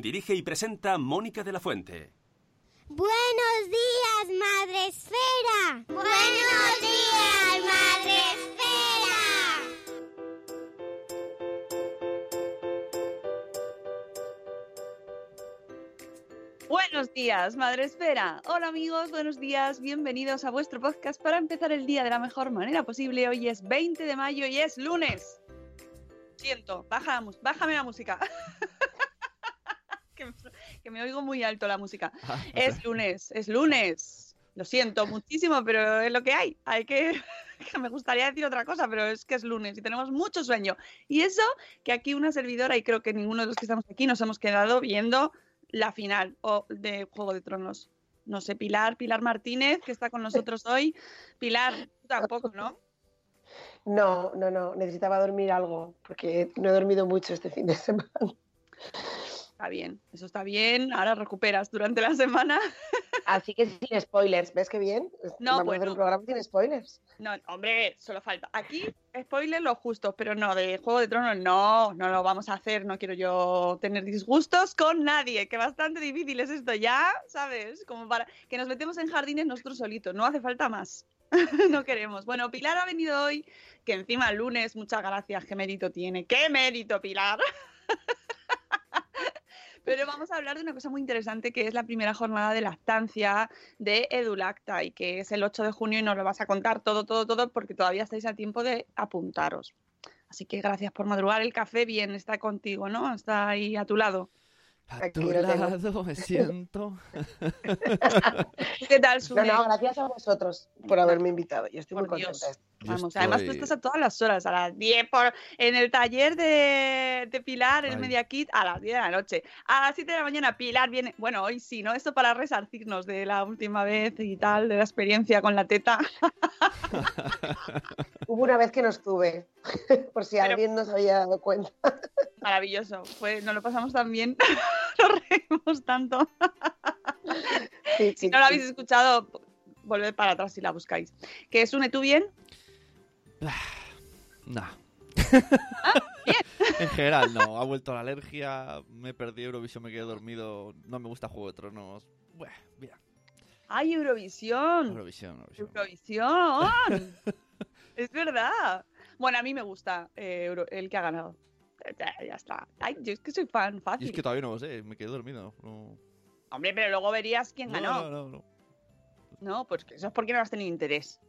Dirige y presenta Mónica de la Fuente. Buenos días, Madre Esfera. Buenos días, Madre Esfera. Buenos días, Madre Esfera. Hola amigos, buenos días, bienvenidos a vuestro podcast para empezar el día de la mejor manera posible. Hoy es 20 de mayo y es lunes. Siento, baja bájame la música. que, me, oigo muy alto la música. Es lunes, es lunes. Lo siento muchísimo, pero es lo que hay. Hay que. que me gustaría decir otra cosa, pero es que es lunes y tenemos mucho sueño. Y eso que aquí una servidora, y creo que ninguno de los que estamos aquí nos hemos quedado viendo la final o de Juego de Tronos. No sé, Pilar, Pilar Martínez, que está con nosotros hoy. Pilar, tú tampoco, ¿no? No, no, no, necesitaba dormir algo, porque no he dormido mucho este fin de semana. Está bien, eso está bien. Ahora recuperas durante la semana. Así que sin spoilers, ¿ves qué bien? No, Vamos a bueno. hacer un programa sin spoilers. No, hombre, solo falta. Aquí, spoiler lo justo, pero no, de Juego de Tronos no, no lo vamos a hacer. No quiero yo tener disgustos con nadie, que bastante difícil es esto ya, ¿sabes? Como para que nos metemos en jardines nosotros solitos, no hace falta más. no queremos. Bueno, Pilar ha venido hoy, que encima lunes, muchas gracias, qué mérito tiene. ¡Qué mérito, Pilar! Pero vamos a hablar de una cosa muy interesante que es la primera jornada de lactancia de Edulacta y que es el 8 de junio y nos lo vas a contar todo, todo, todo porque todavía estáis a tiempo de apuntaros. Así que gracias por madrugar. El café bien está contigo, ¿no? Está ahí a tu lado. A Aquí tu lo tengo. lado me siento. ¿Qué tal, Sune? no, gracias a vosotros por haberme invitado. Yo estoy muy Dios. contenta. Vamos, además tú estás a todas las horas, a las 10 por, en el taller de, de Pilar, el Ay. Media Kit, a las 10 de la noche. A las 7 de la mañana Pilar viene, bueno, hoy sí, ¿no? Esto para resarcirnos de la última vez y tal, de la experiencia con la teta. Hubo una vez que no estuve, por si Pero- alguien no se había dado cuenta. Maravilloso, fue, nos lo pasamos tan bien, nos reímos tanto. Sí, Si no lo sí. habéis escuchado, volved para atrás si la buscáis. ¿Que es une tú bien? Nah. bien. en general, no. Ha vuelto la alergia, me perdí Eurovisión, me quedé dormido. No me gusta Juego de Tronos. Buah, bien. ¡Ay, Eurovisión! Eurovisión, Eurovisión. Eurovisión. es verdad. Bueno, a mí me gusta eh, Euro- el que ha ganado. Ya, está. Ay, yo es que soy fan Y fácil. es que todavía no lo sé, me quedé dormido. No, Hombre, pero luego verías quién ganó. no, no, no. No, pues eso es porque no has tenido interés.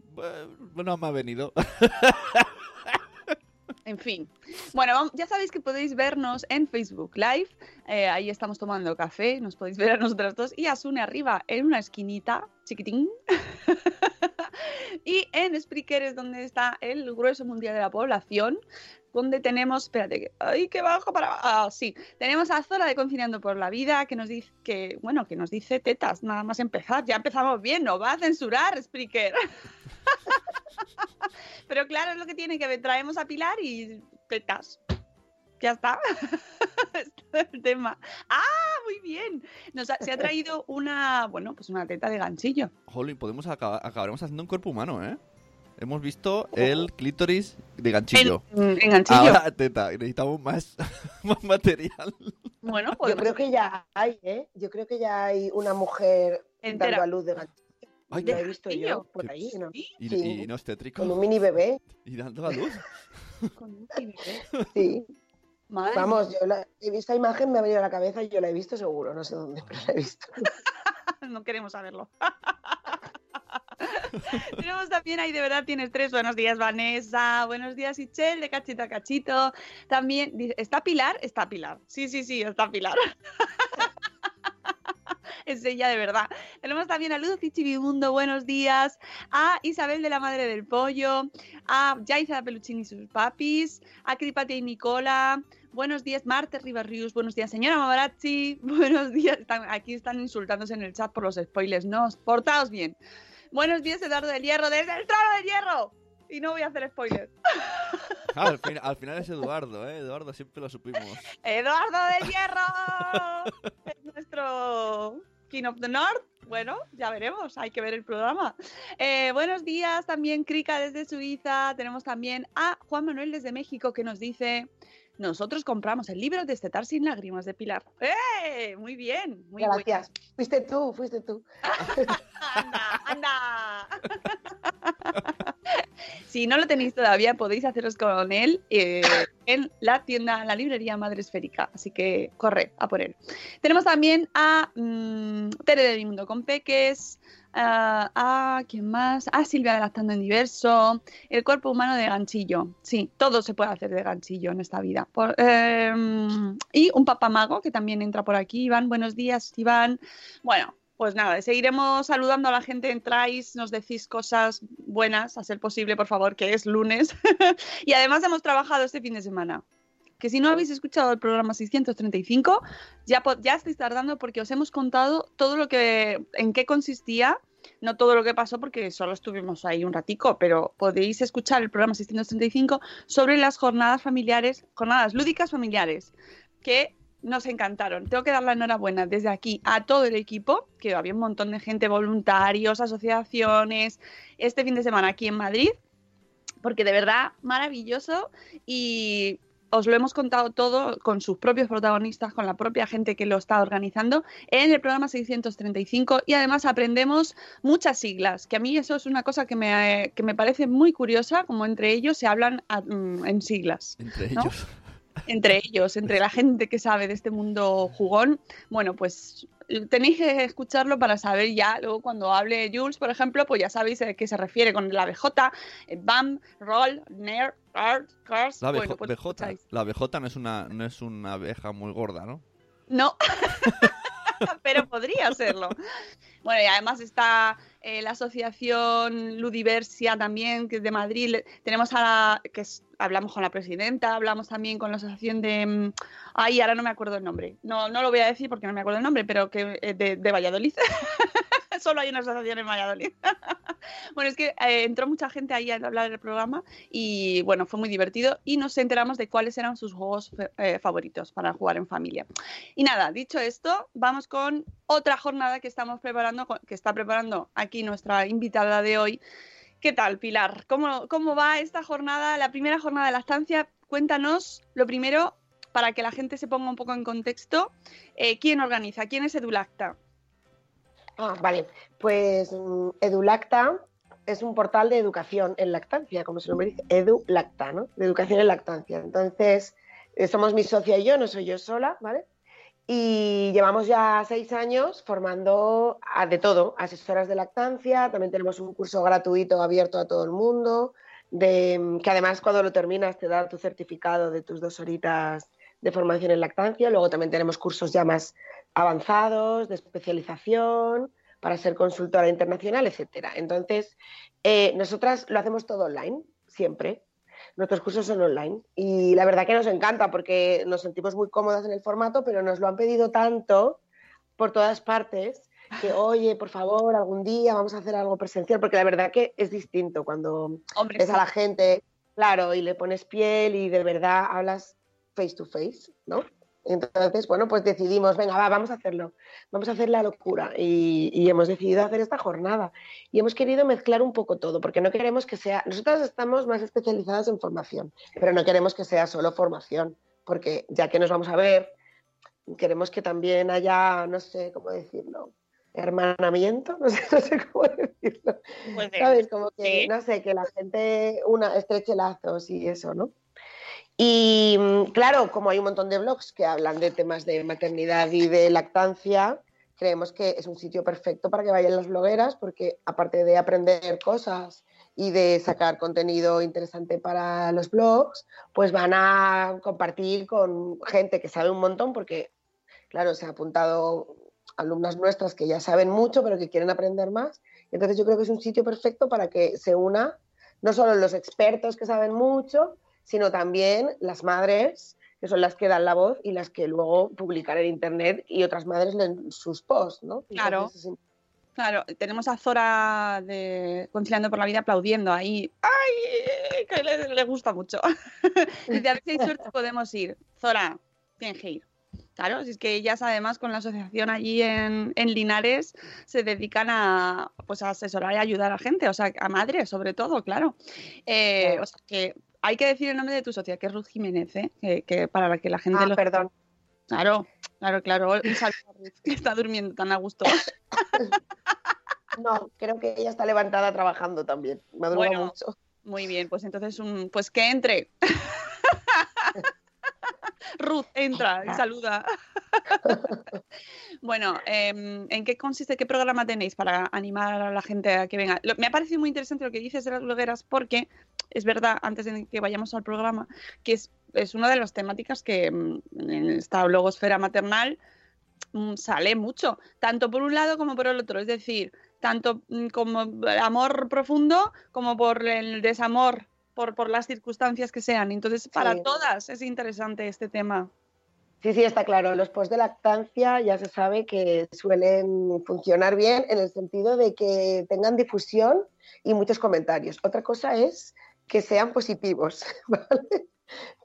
Bueno, me ha venido. En fin. Bueno, ya sabéis que podéis vernos en Facebook Live. Eh, ahí estamos tomando café. Nos podéis ver a nosotras dos. Y a Sune arriba en una esquinita, chiquitín. y en Spreaker es donde está el grueso mundial de la población. Donde tenemos, espérate, que- ay, que bajo para. Ah, sí, tenemos a Zora de Conciliando por la Vida, que nos dice que, bueno, que nos dice tetas, nada más empezar. Ya empezamos bien, no va a censurar Spreaker. Pero claro, es lo que tiene que. Traemos a Pilar y tetas. Ya está. este es el tema. ¡Ah! Muy bien. Nos ha- se ha traído una, bueno, pues una teta de ganchillo. Jolín, podemos acabar, acabaremos haciendo un cuerpo humano, ¿eh? Hemos visto el clítoris de ganchillo. En, en ganchillo. Ahora teta, necesitamos más, más material. Bueno, Yo podemos creo que ya hay, ¿eh? Yo creo que ya hay una mujer Entera. dando a luz de ganchillo. Ay, Lo ¿De he visto yo por ahí, y, Sí. y no es tétrico. Con un mini bebé, Y dando a luz. con un bebé. sí. Madre Vamos, yo la, he visto esta imagen, me ha venido a la cabeza y yo la he visto seguro, no sé dónde, pero la he visto. no queremos saberlo. Tenemos también ahí, de verdad tienes tres. Buenos días, Vanessa. Buenos días, Ichel, de cachito a cachito. También, ¿está Pilar? Está Pilar. Sí, sí, sí, está Pilar. es ella de verdad. Tenemos también a Luz Chivimundo, buenos días. A Isabel de la Madre del Pollo. A Yaiza Peluchín y sus papis. A Cripate y Nicola. Buenos días, Marte Ribarrius. Buenos días, señora Mamarazzi. Buenos días. Aquí están insultándose en el chat por los spoilers. No, portaos bien. Buenos días, Eduardo del Hierro, desde el trono del hierro. Y no voy a hacer spoilers. Claro, al, fin- al final es Eduardo, ¿eh? Eduardo siempre lo supimos. Eduardo del Hierro es nuestro King of the North. Bueno, ya veremos, hay que ver el programa. Eh, buenos días también, Krika desde Suiza. Tenemos también a Juan Manuel desde México que nos dice: Nosotros compramos el libro Destetar sin lágrimas de Pilar. ¡Eh! Muy bien, muy bien. Gracias. Fuiste tú, fuiste tú. ¡Anda, anda! si no lo tenéis todavía, podéis haceros con él eh, en la tienda, la librería Madre Esférica. Así que corre a por él. Tenemos también a mm, Tere del Mundo con Peques, a, ¿quién más? A Silvia de Lactando en Diverso, el cuerpo humano de ganchillo. Sí, todo se puede hacer de ganchillo en esta vida. Por- eh, y un papamago que también entra por aquí. Iván, buenos días, Iván. Bueno, pues nada, seguiremos saludando a la gente. Entráis, nos decís cosas buenas, a ser posible, por favor, que es lunes. y además hemos trabajado este fin de semana. Que si no habéis escuchado el programa 635, ya, ya estáis tardando porque os hemos contado todo lo que, en qué consistía, no todo lo que pasó porque solo estuvimos ahí un ratico, pero podéis escuchar el programa 635 sobre las jornadas familiares, jornadas lúdicas familiares, que nos encantaron. Tengo que dar la enhorabuena desde aquí a todo el equipo, que había un montón de gente, voluntarios, asociaciones, este fin de semana aquí en Madrid, porque de verdad maravilloso y os lo hemos contado todo con sus propios protagonistas, con la propia gente que lo está organizando en el programa 635 y además aprendemos muchas siglas, que a mí eso es una cosa que me, que me parece muy curiosa, como entre ellos se hablan mm, en siglas Entre ¿No? ellos. Entre ellos, entre la gente que sabe de este mundo jugón, bueno, pues tenéis que escucharlo para saber ya, luego cuando hable Jules, por ejemplo, pues ya sabéis a qué se refiere con la BJ, eh, BAM, Roll, NER, ART, CARS, La bueno, pues BJ. La BJ no es una, no es una abeja muy gorda, ¿no? No, pero podría serlo. Bueno, y además está eh, la asociación Ludiversia también, que es de Madrid. Tenemos a la, que es- hablamos con la presidenta, hablamos también con la asociación de, mm, ay, ahora no me acuerdo el nombre. No, no lo voy a decir porque no me acuerdo el nombre, pero que eh, de, de Valladolid. Solo hay una asociación en Valladolid. bueno, es que eh, entró mucha gente ahí a hablar del programa y bueno, fue muy divertido y nos enteramos de cuáles eran sus juegos eh, favoritos para jugar en familia. Y nada, dicho esto, vamos con otra jornada que estamos preparando, que está preparando aquí nuestra invitada de hoy. ¿Qué tal, Pilar? ¿Cómo, cómo va esta jornada, la primera jornada de la estancia? Cuéntanos, lo primero, para que la gente se ponga un poco en contexto, eh, ¿quién organiza? ¿Quién es Edulacta? Ah, vale. Pues mm, Edulacta es un portal de educación en lactancia, como su nombre dice, Edulacta, ¿no? De educación en lactancia. Entonces, eh, somos mi socia y yo, no soy yo sola, ¿vale? Y llevamos ya seis años formando a de todo, asesoras de lactancia, también tenemos un curso gratuito abierto a todo el mundo, de, mm, que además cuando lo terminas te da tu certificado de tus dos horitas de formación en lactancia. Luego también tenemos cursos ya más avanzados, de especialización, para ser consultora internacional, etcétera. Entonces, eh, nosotras lo hacemos todo online, siempre. Nuestros cursos son online y la verdad que nos encanta porque nos sentimos muy cómodas en el formato, pero nos lo han pedido tanto por todas partes que, oye, por favor, algún día vamos a hacer algo presencial, porque la verdad que es distinto cuando Hombre, ves a la gente, claro, y le pones piel y de verdad hablas face to face, ¿no? Entonces, bueno, pues decidimos, venga, va, vamos a hacerlo, vamos a hacer la locura y, y hemos decidido hacer esta jornada y hemos querido mezclar un poco todo, porque no queremos que sea, nosotras estamos más especializadas en formación, pero no queremos que sea solo formación, porque ya que nos vamos a ver, queremos que también haya, no sé cómo decirlo, hermanamiento, no sé, no sé cómo decirlo. Pues de- ¿Sabes? Como que, sí. no sé, que la gente una estreche lazos y eso, ¿no? Y mm, claro, como hay un montón de blogs que hablan de temas de maternidad y de lactancia, creemos que es un sitio perfecto para que vayan las blogueras, porque aparte de aprender cosas y de sacar contenido interesante para los blogs, pues van a compartir con gente que sabe un montón, porque, claro, se ha apuntado alumnas nuestras que ya saben mucho, pero que quieren aprender más. Entonces yo creo que es un sitio perfecto para que se una no solo los expertos que saben mucho, sino también las madres, que son las que dan la voz y las que luego publican en internet y otras madres leen sus posts, ¿no? Claro. Entonces, Claro, tenemos a Zora de Conciliando por la Vida aplaudiendo ahí. ¡Ay! Que le, le gusta mucho. Dice, a ver si hay suerte podemos ir. Zora, tienes que ir. Claro, si es que ellas además con la asociación allí en, en Linares se dedican a, pues, a asesorar y ayudar a gente, o sea, a madres sobre todo, claro. Eh, Claro. O sea, que hay que decir el nombre de tu socia, que es Ruth Jiménez, ¿eh? que, que para que la gente Ah, lo... perdón. Claro, claro, claro. Un saludo a Ruth, que está durmiendo tan a gusto. No, creo que ella está levantada trabajando también. Madruga Bueno. mucho. Muy bien, pues entonces, un, pues que entre. Ruth, entra y saluda. bueno, em, ¿en qué consiste, qué programa tenéis para animar a la gente a que venga? Lo- me ha parecido muy interesante lo que dices de las blogueras porque es verdad, antes de que vayamos al programa, que es, es una de las temáticas que mm, en esta blogosfera maternal mm, sale mucho, tanto por un lado como por el otro. Es decir, tanto mm, como el amor profundo como por el desamor, por, por las circunstancias que sean. Entonces, para Sí. todas es interesante este tema. Sí, sí, está claro. Los posts de lactancia ya se sabe que suelen funcionar bien en el sentido de que tengan difusión y muchos comentarios. Otra cosa es que sean positivos, ¿vale?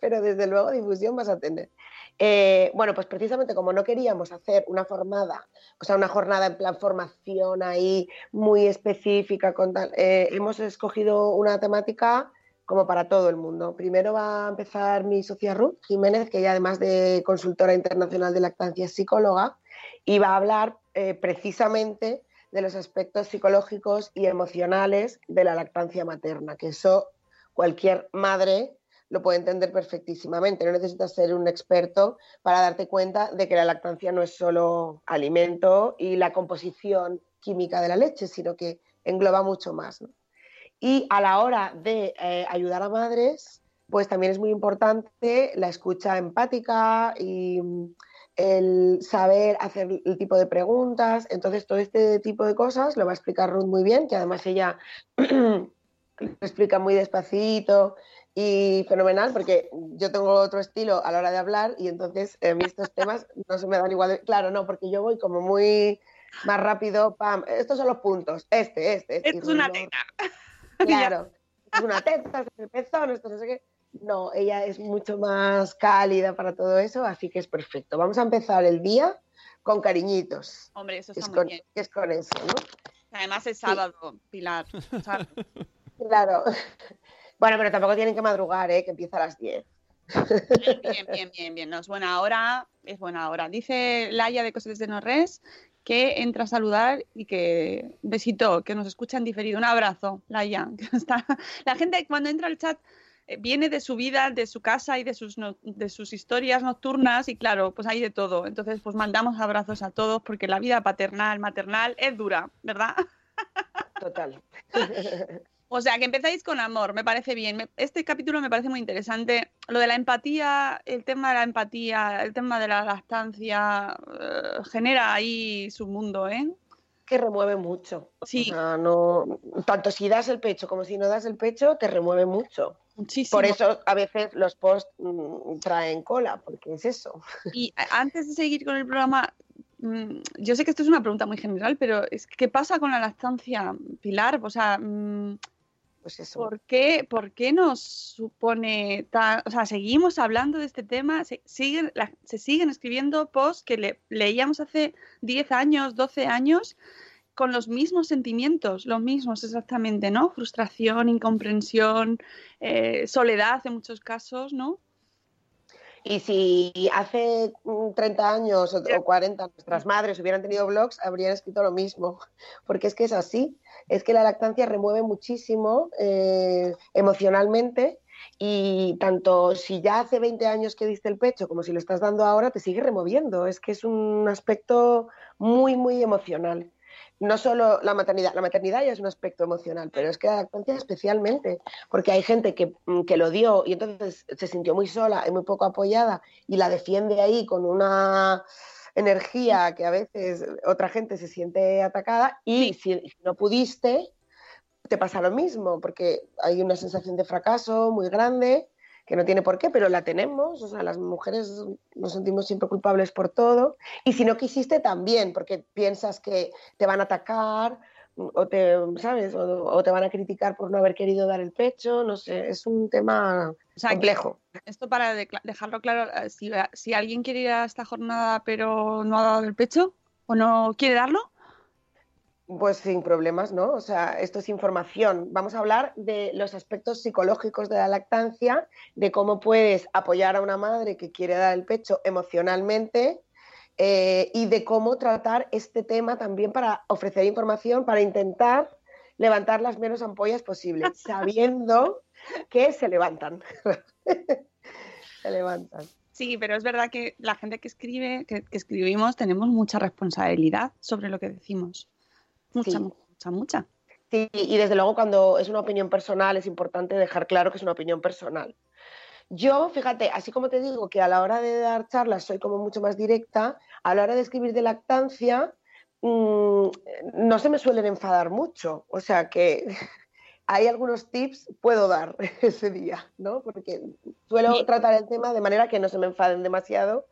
Pero desde luego difusión vas a tener. Eh, bueno, pues precisamente como no queríamos hacer una formada, o sea, una jornada en plan formación ahí muy específica, con tal, eh, hemos escogido una temática como para todo el mundo. Primero va a empezar mi socia Ruth Jiménez, que ella además de consultora internacional de lactancia es psicóloga, y va a hablar eh, precisamente de los aspectos psicológicos y emocionales de la lactancia materna, que eso cualquier madre lo puede entender perfectísimamente. No necesitas ser un experto para darte cuenta de que la lactancia no es solo alimento y la composición química de la leche, sino que engloba mucho más. Y a la hora de eh, ayudar a madres, pues también es muy importante la escucha empática y mm, el saber hacer el tipo de preguntas. Entonces, todo este tipo de cosas lo va a explicar Ruth muy bien, que además ella lo explica muy despacito y fenomenal, porque yo tengo otro estilo a la hora de hablar y entonces mí estos temas no se me dan igual. de- Claro, no, porque yo voy como muy más rápido, pam, estos son los puntos, este, este. este, es una teta. Claro, es una teta, es el pezón, esto no sé qué. No, ella es mucho más cálida para todo eso, así que es perfecto. Vamos a empezar el día con cariñitos, Hombre, eso está es muy con, bien. es con eso, ¿no? Además es sábado, Pilar. Claro. Bueno, pero tampoco tienen que madrugar, ¿eh? que empieza a las 10. bien, bien, bien, bien. No, es buena hora, es buena hora. Dice Laia de Cosas de Norres que entra a saludar y que besito, que nos escucha en diferido. Un abrazo, Laia. que está- La gente cuando entra al chat eh, viene de su vida, de su casa y de sus, no- de sus historias nocturnas y claro, pues hay de todo. Entonces, pues mandamos abrazos a todos porque la vida paternal, maternal es dura, ¿verdad? Total. O sea, que empezáis con amor, me parece bien. Este capítulo me parece muy interesante. Lo de la empatía, el tema de la empatía, el tema de la lactancia, eh, genera ahí su mundo, ¿eh? Que remueve mucho. Sí. O sea, no, tanto si das el pecho como si no das el pecho, te remueve mucho. Muchísimo. Por eso a veces los posts mm, traen cola, porque es eso. Y antes de seguir con el programa, mm, yo sé que esto es una pregunta muy general, pero es ¿qué pasa con la lactancia, Pilar? O sea, mm, Pues eso. ¿Por qué, ¿Por qué nos supone tan... O sea, seguimos hablando de este tema, se siguen, la- se siguen escribiendo posts que le- leíamos hace 10 años, 12 años, con los mismos sentimientos, los mismos exactamente, ¿no? Frustración, incomprensión, eh, soledad en muchos casos, ¿no? Y si hace mm, 30 años o, o 40 nuestras madres hubieran tenido blogs, habrían escrito lo mismo, porque es que es así. Es que la lactancia remueve muchísimo eh, emocionalmente y tanto si ya hace 20 años que diste el pecho como si lo estás dando ahora, te sigue removiendo. Es que es un aspecto muy, muy emocional. No solo la maternidad, la maternidad ya es un aspecto emocional, pero es que la lactancia especialmente, porque hay gente que, mm, que lo dio y entonces se sintió muy sola y muy poco apoyada y la defiende ahí con una energía que a veces otra gente se siente atacada y si si no pudiste, te pasa lo mismo, porque hay una sensación de fracaso muy grande, que no tiene por qué, pero la tenemos, o sea, las mujeres nos sentimos siempre culpables por todo, y si no quisiste también, porque piensas que te van a atacar, o te, ¿sabes? O, o te van a criticar por no haber querido dar el pecho, no sé, es un tema O sea, que complejo. esto para decla- dejarlo claro, eh, si, si alguien quiere ir a esta jornada pero no ha dado el pecho o no quiere darlo, Pues sin problemas, ¿no? O sea, esto es información. Vamos a hablar de los aspectos psicológicos de la lactancia, de cómo puedes apoyar a una madre que quiere dar el pecho emocionalmente eh, y de cómo tratar este tema también para ofrecer información, para intentar levantar las menos ampollas posibles, sabiendo que se levantan. se levantan. sí, pero es verdad que la gente que escribe, que, que escribimos, tenemos mucha responsabilidad sobre lo que decimos. Mucha, Sí. mucha, mucha. Sí, y desde luego cuando es una opinión personal es importante dejar claro que es una opinión personal. Yo, fíjate, así como te digo que a la hora de dar charlas soy como mucho más directa, a la hora de escribir de lactancia mm, no se me suelen enfadar mucho. O sea que hay algunos tips puedo dar ese día, ¿no? Porque suelo Sí. tratar el tema de manera que no se me enfaden demasiado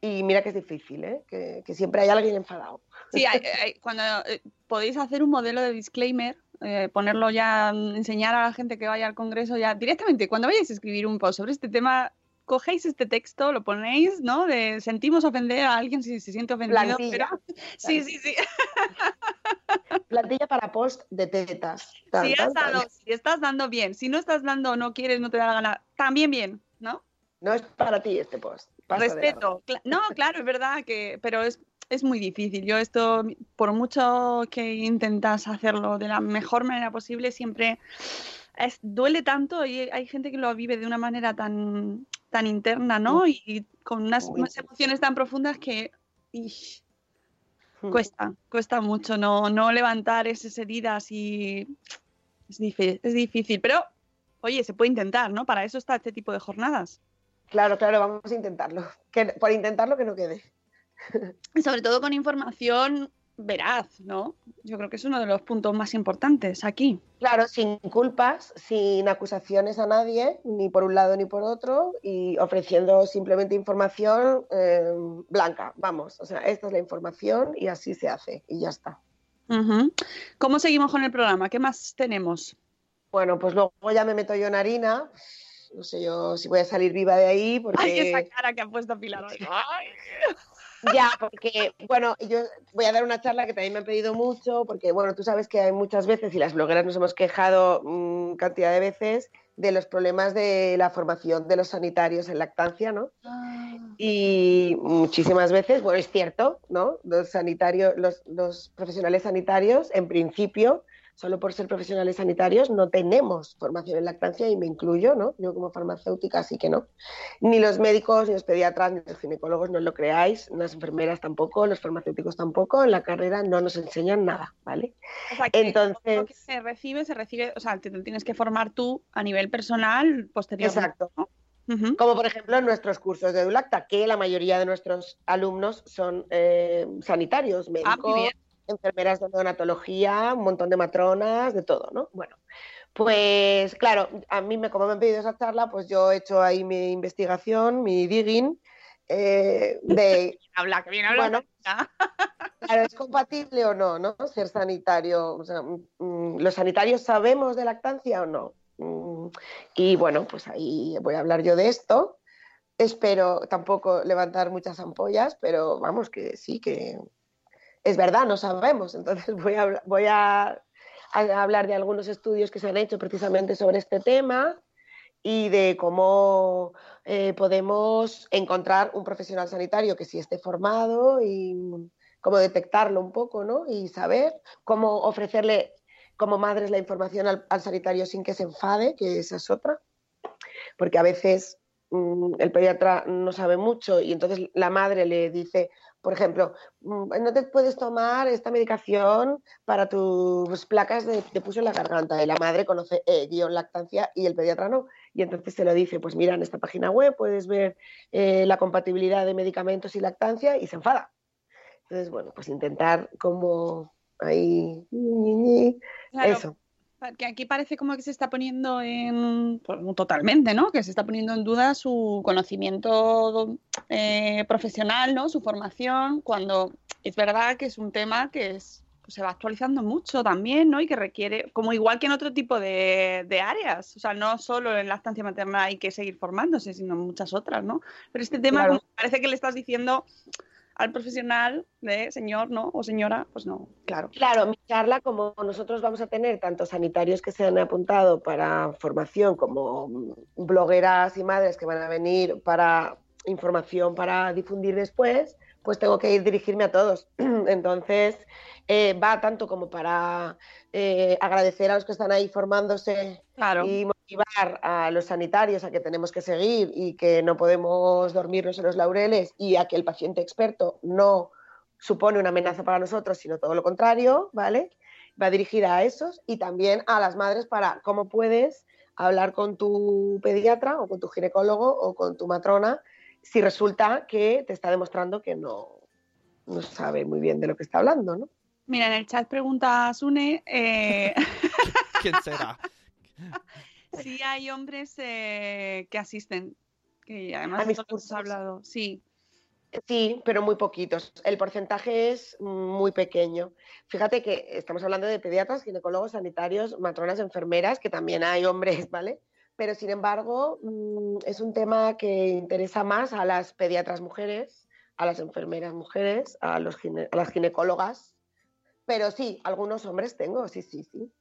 y mira que es difícil, ¿eh? Que, que siempre hay alguien enfadado. Sí, hay- hay- cuando eh, podéis hacer un modelo de disclaimer, eh, ponerlo ya, enseñar a la gente que vaya al congreso ya directamente, cuando vayáis a escribir un post sobre este tema, cogéis este texto, lo ponéis, ¿no? De sentimos ofender a alguien si se siente ofendido. Plantilla. pero- Sí, sí, sí. Plantilla para post de tetas. Si, has tan. dado- si estás dando bien, si no estás dando, no quieres, no te da la gana, también bien, ¿no? No es para ti este post. Respeto. No, claro, es verdad que, pero es, es muy difícil. Yo esto, por mucho que intentas hacerlo de la mejor manera posible, siempre es- duele tanto y hay gente que lo vive de una manera tan, tan interna, ¿no? Y, con unas, emociones tan profundas que ish, largo. cuesta, cuesta mucho no, no levantar esas heridas y es difícil, es difícil. Pero, oye, se puede intentar, ¿no? Para eso está este tipo de jornadas. Claro, claro, vamos a intentarlo. Que, por intentarlo que no quede. Sobre todo con información veraz, ¿no? Yo creo que es uno de los puntos más importantes aquí. Claro, sin culpas, sin acusaciones a nadie, ni por un lado ni por otro, y ofreciendo simplemente información eh, blanca. Vamos, o sea, esta es la información y así se hace, y ya está. ¿Cómo seguimos con el programa? ¿Qué más tenemos? Bueno, pues luego ya me meto yo en harina. No sé yo si voy a salir viva de ahí, porque... Ay, esa cara que ha puesto Pilar hoy. Ya, porque, bueno, yo voy a dar una charla que también me han pedido mucho, porque, bueno, tú sabes que hay muchas veces, y las blogueras nos hemos quejado mm, cantidad de veces, de los problemas de la formación de los sanitarios en lactancia, ¿no? Y muchísimas veces, bueno, es cierto, ¿no? Los sanitarios, los, los profesionales sanitarios, en principio, solo por ser profesionales sanitarios, no tenemos formación en lactancia y me incluyo, ¿no? Yo como farmacéutica sí que no. Ni los médicos, ni los pediatras, ni los ginecólogos, no lo creáis, las enfermeras tampoco, los farmacéuticos tampoco, en la carrera no nos enseñan nada, ¿vale? O sea, que Entonces- lo que se recibe, se recibe, o sea, te tienes que formar tú a nivel personal posteriormente. Exacto. Como por ejemplo en nuestros cursos de Edulacta, que la mayoría de nuestros alumnos son eh, sanitarios, Ah, médicos, bien. Enfermeras de neonatología, un montón de matronas, de todo, ¿no? Bueno, pues claro, a mí me, como me han pedido esa charla, pues yo he hecho ahí mi investigación, mi digging, eh, de, Habla, que bien habla. Bueno. claro, ¿es compatible o no, no? Ser sanitario, o sea, mm, ¿los sanitarios sabemos de lactancia o no? Mm, Y bueno, pues ahí voy a hablar yo de esto. Espero tampoco levantar muchas ampollas, pero vamos, que sí, que es verdad, no sabemos. Entonces voy a, a, hablar de algunos estudios que se han hecho precisamente sobre este tema y de cómo eh, podemos encontrar un profesional sanitario que sí esté formado y cómo detectarlo un poco, ¿no? Y saber cómo ofrecerle como madres la información al, al sanitario sin que se enfade, que esa es otra, porque a veces mm, el pediatra no sabe mucho y entonces la madre le dice, por ejemplo, mm, no te puedes tomar esta medicación para tus placas de, de pus en la garganta. Y la madre conoce eh, guion lactancia y el pediatra no. Y entonces se lo dice, pues mira, en esta página web puedes ver eh, la compatibilidad de medicamentos y lactancia y se enfada. Entonces, bueno, pues intentar como ahí... Claro, Eso. Que aquí parece como que se está poniendo en. pues, totalmente, ¿no? Que se está poniendo en duda su conocimiento eh, profesional, ¿no? Su formación, cuando es verdad que es un tema que es, pues, se va actualizando mucho también, ¿no? Y que requiere, como igual que en otro tipo de, de áreas. O sea, no solo en lactancia materna hay que seguir formándose, sino en muchas otras, ¿no? Pero este tema Claro. como parece que le estás diciendo al profesional de señor, ¿no? O señora, pues no, claro. Claro, mi charla, como nosotros vamos a tener tanto sanitarios que se han apuntado para formación como blogueras y madres que van a venir para información para difundir después, pues tengo que ir dirigirme a todos. Entonces, eh, va tanto como para eh, agradecer a los que están ahí formándose Claro. y motivar a los sanitarios a que tenemos que seguir y que no podemos dormirnos en los laureles y a que el paciente experto no supone una amenaza para nosotros, sino todo lo contrario, ¿vale? Va dirigida a esos y también a las madres para cómo puedes hablar con tu pediatra o con tu ginecólogo o con tu matrona si resulta que te está demostrando que no, no sabe muy bien de lo que está hablando, ¿no? Mira, en el chat pregunta Sune eh, ¿Quién será? si hay hombres eh, que asisten. Que además hemos hablado. Sí, Sí, pero muy poquitos. El porcentaje es muy pequeño. Fíjate que estamos hablando de pediatras, ginecólogos, sanitarios, matronas, enfermeras, que también hay hombres, ¿vale? Pero sin embargo, mm, es un tema que interesa más a las pediatras mujeres, a las enfermeras mujeres, a, los gine- a las ginecólogas. Pero sí, algunos hombres tengo, sí, sí, sí.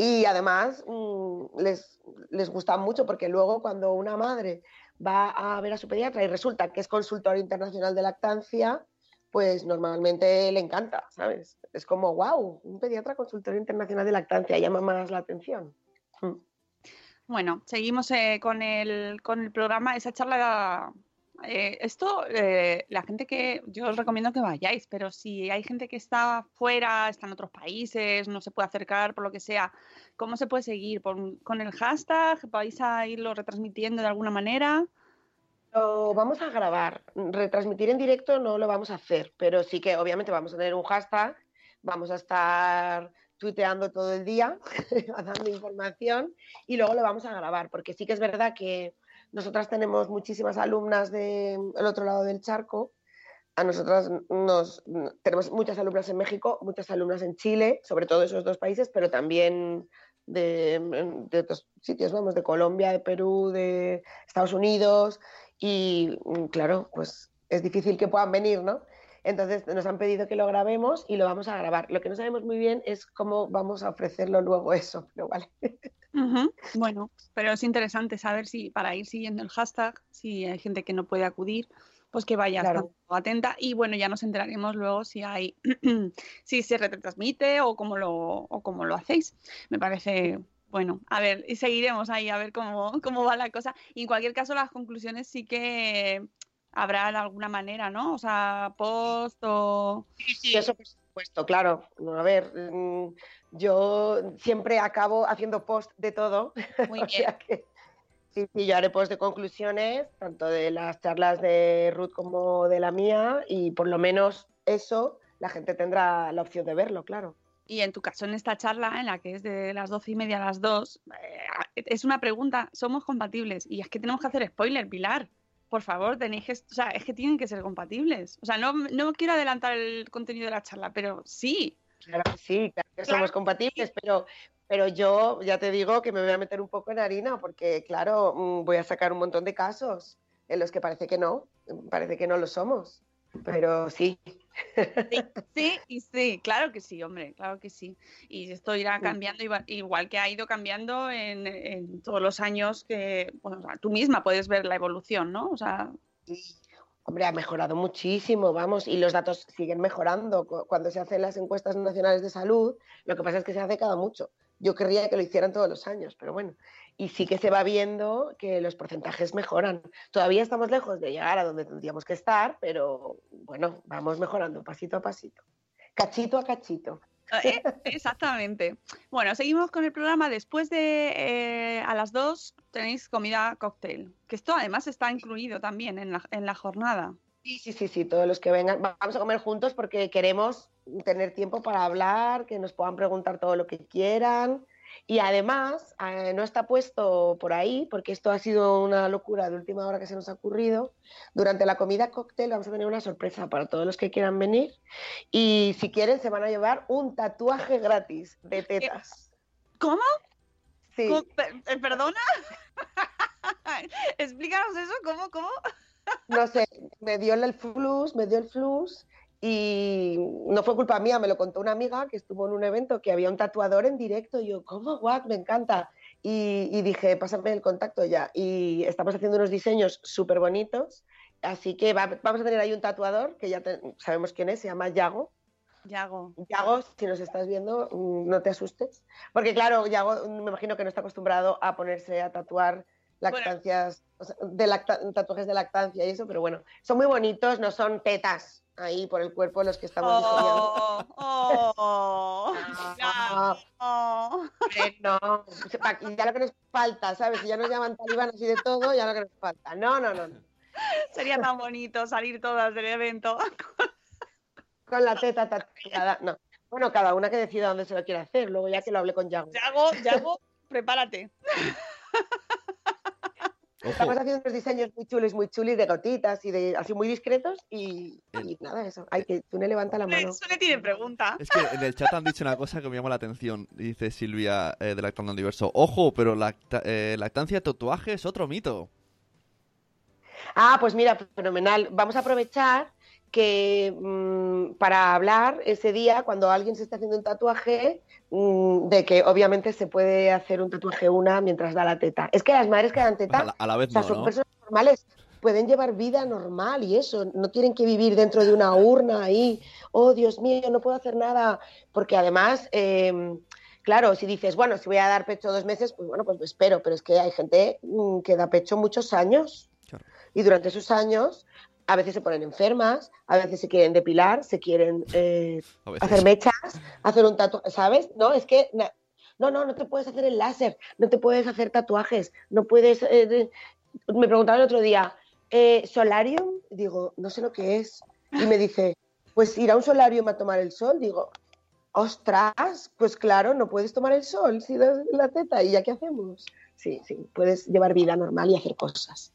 Y además mm, les, les gusta mucho porque luego cuando una madre va a ver a su pediatra y resulta que es consultor internacional de lactancia, pues normalmente le encanta, ¿sabes? Es como, wow, un pediatra consultor internacional de lactancia llama más la atención. Mm. bueno, seguimos eh, con, el, con el programa. Esa charla, eh, esto, eh, la gente que, yo os recomiendo que vayáis, pero si hay gente que está fuera, está en otros países, no se puede acercar por lo que sea, ¿cómo se puede seguir? ¿Por- ¿Con el hashtag? ¿Vais a irlo retransmitiendo de alguna manera? Lo vamos a grabar. Retransmitir en directo no lo vamos a hacer, pero sí que obviamente vamos a tener un hashtag, vamos a estar tuiteando todo el día, dando información y luego lo vamos a grabar, porque sí que es verdad que nosotras tenemos muchísimas alumnas del otro lado del charco. A nosotras nos tenemos muchas alumnas en México, muchas alumnas en Chile, sobre todo esos dos países, pero también de, de otros sitios, vamos, de Colombia, de Perú, de Estados Unidos, y mm, claro, pues es difícil que puedan venir, ¿no? Entonces nos han pedido que lo grabemos y lo vamos a grabar. Lo que no sabemos muy bien es cómo vamos a ofrecerlo luego eso, pero vale. Bueno, pero es interesante saber si para ir siguiendo el hashtag, si hay gente que no puede acudir, pues que vaya Claro. atenta y bueno, ya nos enteraremos luego si hay, si se retransmite o cómo lo, o cómo lo hacéis. Me parece, bueno, a ver, y seguiremos ahí a ver cómo, cómo va la cosa. Y en cualquier caso, las conclusiones sí que habrá de alguna manera, ¿no? O sea, post o... Sí, eso por supuesto, claro. A ver, mm, yo siempre acabo haciendo post de todo. Muy o bien. sea que sí, sí, yo haré post de conclusiones, tanto de las charlas de Ruth como de la mía, y por lo menos eso la gente tendrá la opción de verlo, claro. Y en tu caso, en esta charla, en la que es de las doce y media a las dos, eh, es una pregunta, ¿somos compatibles? Y es que tenemos que hacer spoiler, Pilar. Por favor, tenéis que, o sea, es que tienen que ser compatibles. O sea, no, no quiero adelantar el contenido de la charla, pero sí. Claro que sí, claro que somos compatibles, pero, pero yo ya te digo que me voy a meter un poco en harina, porque claro, mm, voy a sacar un montón de casos en los que parece que no, parece que no lo somos. Pero sí, Sí, sí y sí, claro que sí, hombre, claro que sí. Y esto irá cambiando igual, que ha ido cambiando en, en todos los años que bueno, tú misma puedes ver la evolución, ¿no? O sea, Hombre, ha mejorado muchísimo, vamos, y los datos siguen mejorando. Cu- Cuando se hacen las encuestas nacionales de salud, lo que pasa es que se hace cada mucho. Yo querría que lo hicieran todos los años, pero bueno. Y sí que se va viendo que los porcentajes mejoran. Todavía estamos lejos de llegar a donde tendríamos que estar, pero bueno, vamos mejorando pasito a pasito. Cachito a cachito. Eh, exactamente. Bueno, seguimos con el programa. Después de eh, a las 2 tenéis comida cóctel, que esto además está incluido también en la, en la jornada. Sí, sí, sí, sí, todos los que vengan. Va- Vamos a comer juntos porque queremos tener tiempo para hablar, que nos puedan preguntar todo lo que quieran. Y además, eh, no está puesto por ahí, porque esto ha sido una locura de última hora que se nos ha ocurrido. Durante la comida cóctel vamos a tener una sorpresa para todos los que quieran venir. Y si quieren, se van a llevar un tatuaje gratis de tetas. ¿Cómo? Sí. Eh, ¿Perdona? Explícanos eso, ¿cómo? ¿Cómo? no sé, me dio el flus, me dio el flus y no fue culpa mía, me lo contó una amiga que estuvo en un evento que había un tatuador en directo y yo, ¿cómo? What? Me encanta. Y, y dije, pásame el contacto ya. Y estamos haciendo unos diseños súper bonitos, así que va- vamos a tener ahí un tatuador que ya te- sabemos quién es, se llama Yago. Yago. Yago, si nos estás viendo, mm, no te asustes. Porque claro, Yago me imagino que no está acostumbrado a ponerse a tatuar lactancias, o sea, de lacta- tatuajes de lactancia y eso, pero bueno, son muy bonitos, no son tetas ahí por el cuerpo los que estamos. Oh, oh, Ah, oh. hombre, no, ya lo que nos falta, ¿sabes? Si ya nos llaman talibanes y de todo, ya lo que nos falta. No, no, no. no. Sería tan bonito salir todas del evento. Con la teta tatuada, no. Bueno, cada una que decida dónde se lo quiere hacer, luego ya que lo hable con Yago. Yago, Yago, prepárate. Ojo, Estamos haciendo unos diseños muy chulis, muy chulis de gotitas y de así muy discretos y, El- y nada, eso. Ay, que tú le levanta la mano. Eso le tiene pregunta. es que en el chat han dicho una cosa que me llamó la atención. Dice Silvia eh, de Lactando Universo. Ojo, pero lacta- eh, lactancia tatuaje es otro mito. Ah, pues mira, fenomenal. Vamos a aprovechar que mm, para hablar ese día, cuando alguien se está haciendo un tatuaje, mm, de que obviamente se puede hacer un tatuaje una mientras da la teta. Es que las madres que dan Pues teta, a, la, a la vez o sea, no, son ¿no? personas normales, pueden llevar vida normal y eso, no tienen que vivir dentro de una urna ahí, oh Dios mío, no puedo hacer nada, porque además, eh, claro, si dices, bueno, si voy a dar pecho dos meses, pues bueno, pues espero, pero es que hay gente mm, que da pecho muchos años Claro. y durante esos años a veces se ponen enfermas, a veces se quieren depilar, se quieren eh, hacer mechas, hacer un tatuaje, ¿sabes? No, es que no, no, no te puedes hacer el láser, no te puedes hacer tatuajes, no puedes. eh, Me preguntaba el otro día, eh, ¿solarium? Digo, no sé lo que es. Y me dice, pues ir a un solarium a tomar el sol. Digo, ostras, pues claro, no puedes tomar el sol si das la teta. ¿Y ya qué hacemos? Sí, sí, puedes llevar vida normal y hacer cosas.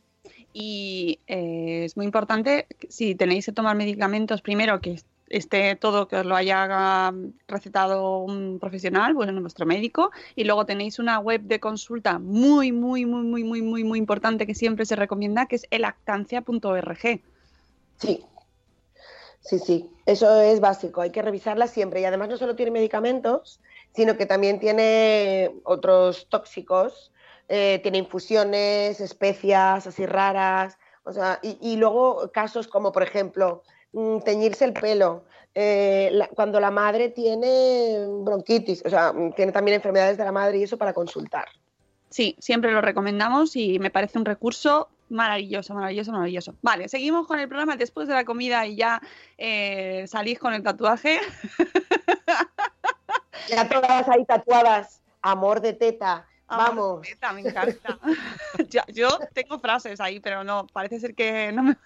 Y eh, es muy importante, si tenéis que tomar medicamentos, primero que esté todo, que os lo haya recetado un profesional, bueno, nuestro médico, y luego tenéis una web de consulta muy, muy, muy, muy, muy, muy, muy importante que siempre se recomienda, que es elactancia.org. Sí, sí, sí, eso es básico, hay que revisarla siempre. Y además no solo tiene medicamentos, sino que también tiene otros tóxicos, eh, tiene infusiones, especias así raras, o sea, y, y luego casos como por ejemplo mm, teñirse el pelo, eh, la- cuando la madre tiene bronquitis, o sea, mm, tiene también enfermedades de la madre y eso para consultar. Sí, siempre lo recomendamos y me parece un recurso maravilloso, maravilloso, maravilloso. Vale, seguimos con el programa después de la comida y ya eh, salís con el tatuaje. Ya todas ahí tatuadas, amor de teta, vamos. me encanta. yo, yo tengo frases ahí, pero no, parece ser que no me...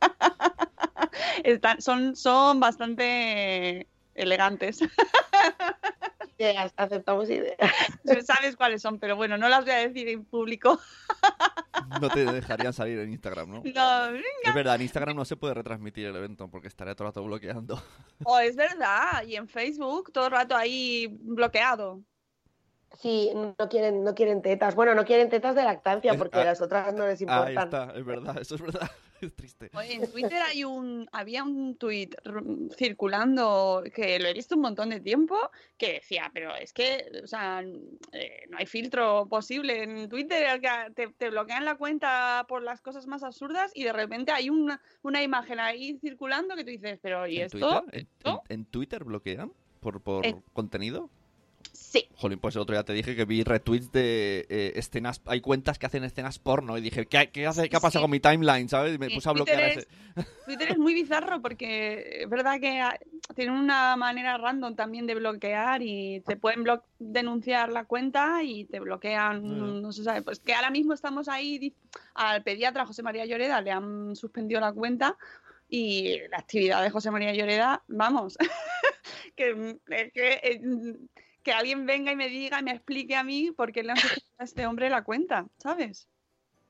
Están, son, son bastante elegantes. Ideas, aceptamos ideas. Sabes cuáles son, pero bueno, no las voy a decir en público. No te dejarían salir en Instagram, ¿no? No, Es verdad, en Instagram no se puede retransmitir el evento porque estaría todo el rato bloqueando. oh, es verdad. Y en Facebook todo el rato ahí bloqueado. Sí, no quieren, no quieren tetas. Bueno, no quieren tetas de lactancia porque ah, las otras no les Ahí importan. está, es verdad, eso es verdad. Es triste. Oye, en Twitter hay un, había un tuit circulando que lo he visto un montón de tiempo que decía, pero es que, o sea, eh, no hay filtro posible en Twitter, que te, te bloquean la cuenta por las cosas más absurdas y de repente hay una, una imagen ahí circulando que tú dices, pero ¿y ¿En esto? Twitter? ¿En, en- en Twitter bloquean por, por En- contenido? Sí. Jolín, pues el otro día te dije que vi retweets de eh, escenas, hay cuentas que hacen escenas porno y dije, ¿qué, qué, hace, qué ha pasado Sí. con mi timeline? ¿Sabes? Y me Sí, puse a Twitter bloquear a es-. Twitter es muy bizarro porque es verdad que ha- tiene una manera random también de bloquear y te pueden denunciar la cuenta y te bloquean, Mm. no se sabe. Pues que ahora mismo estamos ahí, al pediatra José María Lloreda le han suspendido la cuenta y la actividad de José María Lloreda, vamos, que, que, eh, que alguien venga y me diga y me explique a mí por qué le han a este hombre la cuenta, ¿sabes?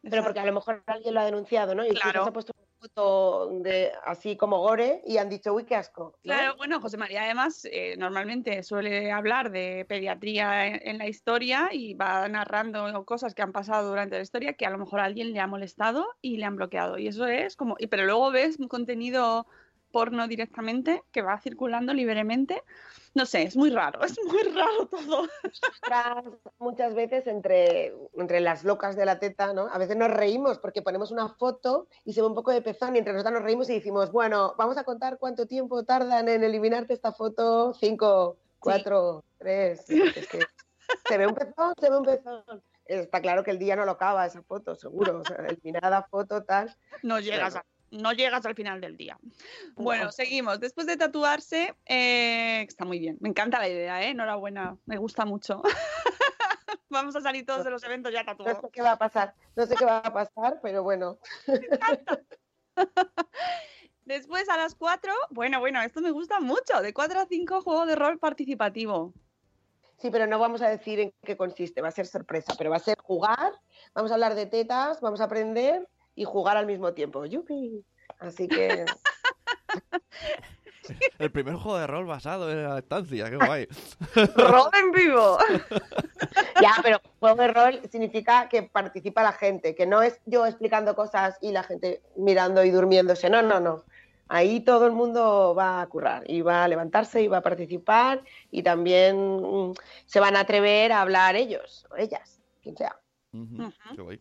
Pero porque a lo mejor alguien lo ha denunciado, ¿no? Y Claro. ha puesto una foto de así como gore y han dicho, uy, qué asco. ¿no? Claro, bueno, José María además eh, normalmente suele hablar de pediatría en, en la historia y va narrando cosas que han pasado durante la historia que a lo mejor a alguien le ha molestado y le han bloqueado. Y eso es como, y, pero luego ves un contenido porno directamente que va circulando libremente. No sé, es muy raro, es muy raro todo. Muchas veces entre, entre las locas de la teta, ¿no? A veces nos reímos porque ponemos una foto y se ve un poco de pezón y entre nosotros nos reímos y decimos, bueno, vamos a contar cuánto tiempo tardan en eliminarte esta foto. Cinco, cuatro, tres. Es que se ve un pezón, se ve un pezón. Está claro que el día no lo acaba esa foto, seguro. O sea, eliminada foto, tal. No llegas, a- no llegas al final del día. Bueno, No. seguimos. Después de tatuarse, eh, está muy bien. Me encanta la idea, ¿eh? Enhorabuena. Me gusta mucho. Vamos a salir todos de los eventos ya No tatuados. sé qué va a pasar, no sé qué va a pasar, pero bueno. Después a las 4, bueno, bueno, esto me gusta mucho. De 4 a 5, juego de rol participativo. Sí, pero no vamos a decir en qué consiste, va a ser sorpresa, pero va a ser jugar, vamos a hablar de tetas, vamos a aprender y jugar al mismo tiempo. ¡Yupi! Así que El primer juego de rol basado en la lactancia, qué guay. ¡Rol en vivo! ya, pero juego de rol significa que participa la gente, que no es yo explicando cosas y la gente mirando y durmiéndose. No, no, no. Ahí todo el mundo va a currar y va a levantarse y va a participar y también mm, se van a atrever a hablar ellos o ellas, quien sea. Qué guay.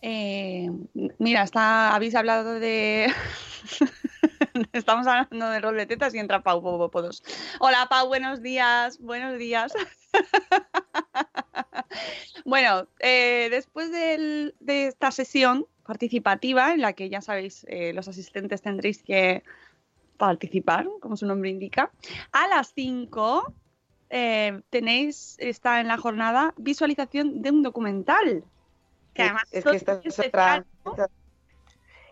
Eh, mira, está, habéis hablado de... Estamos hablando de rol de tetas y entra Pau Popopodos. Hola Pau, buenos días, buenos días. bueno, eh, después de esta sesión participativa en la que ya sabéis, eh, los asistentes tendréis que participar, como su nombre indica, a las 5 eh, tenéis, está en la jornada, visualización de un documental. Que además es que esta es, otra, esta-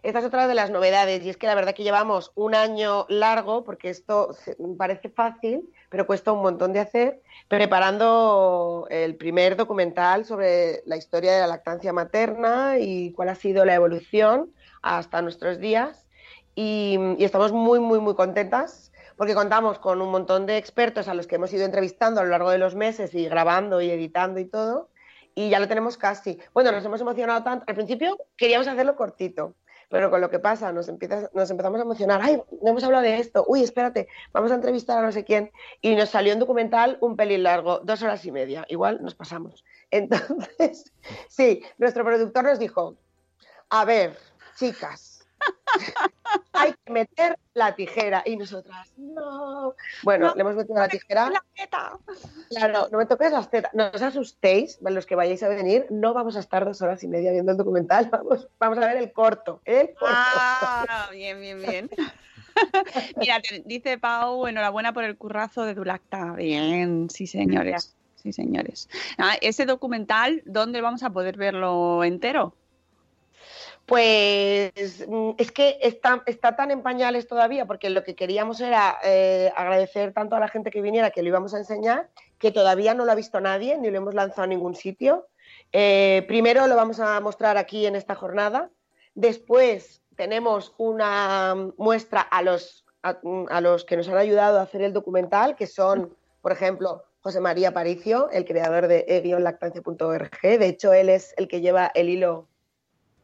esta es otra de las novedades y es que la verdad que llevamos un año largo, porque esto parece fácil, pero cuesta un montón de hacer, preparando el primer documental sobre la historia de la lactancia materna y cuál ha sido la evolución hasta nuestros días. Y, y estamos muy, muy, muy contentas porque contamos con un montón de expertos a los que hemos ido entrevistando a lo largo de los meses y grabando y editando y todo y ya lo tenemos casi. Bueno, nos hemos emocionado tanto. Al principio queríamos hacerlo cortito, pero con lo que pasa nos, empieza, nos empezamos a emocionar. Ay, no hemos hablado de esto. Uy, espérate, vamos a entrevistar a no sé quién. Y nos salió un documental un pelín largo, dos horas y media. Igual nos pasamos. Entonces, sí, nuestro productor nos dijo, a ver, chicas, hay que meter la tijera. Y nosotras, no. Bueno, No, le hemos metido la tijera. La teta. Claro, no me toques las tetas. No os asustéis, los que vayáis a venir, no vamos a estar dos horas y media viendo el documental, vamos, vamos a ver el corto. El corto. Ah, bien, bien, bien. Mira, te- dice Pau, enhorabuena por el currazo de Dulacta. Bien, sí, señores. Sí, señores. Ah, ese documental, ¿dónde vamos a poder verlo entero? Pues mm, es que está, está tan en pañales todavía, porque lo que queríamos era eh, agradecer tanto a la gente que viniera que lo íbamos a enseñar, que todavía no lo ha visto nadie, ni lo hemos lanzado a ningún sitio. Eh, primero lo vamos a mostrar aquí en esta jornada, después tenemos una muestra a los, a, a los que nos han ayudado a hacer el documental, que son, por ejemplo, José María Paricio, el creador de e-lactancia.org. De hecho, él es el que lleva el hilo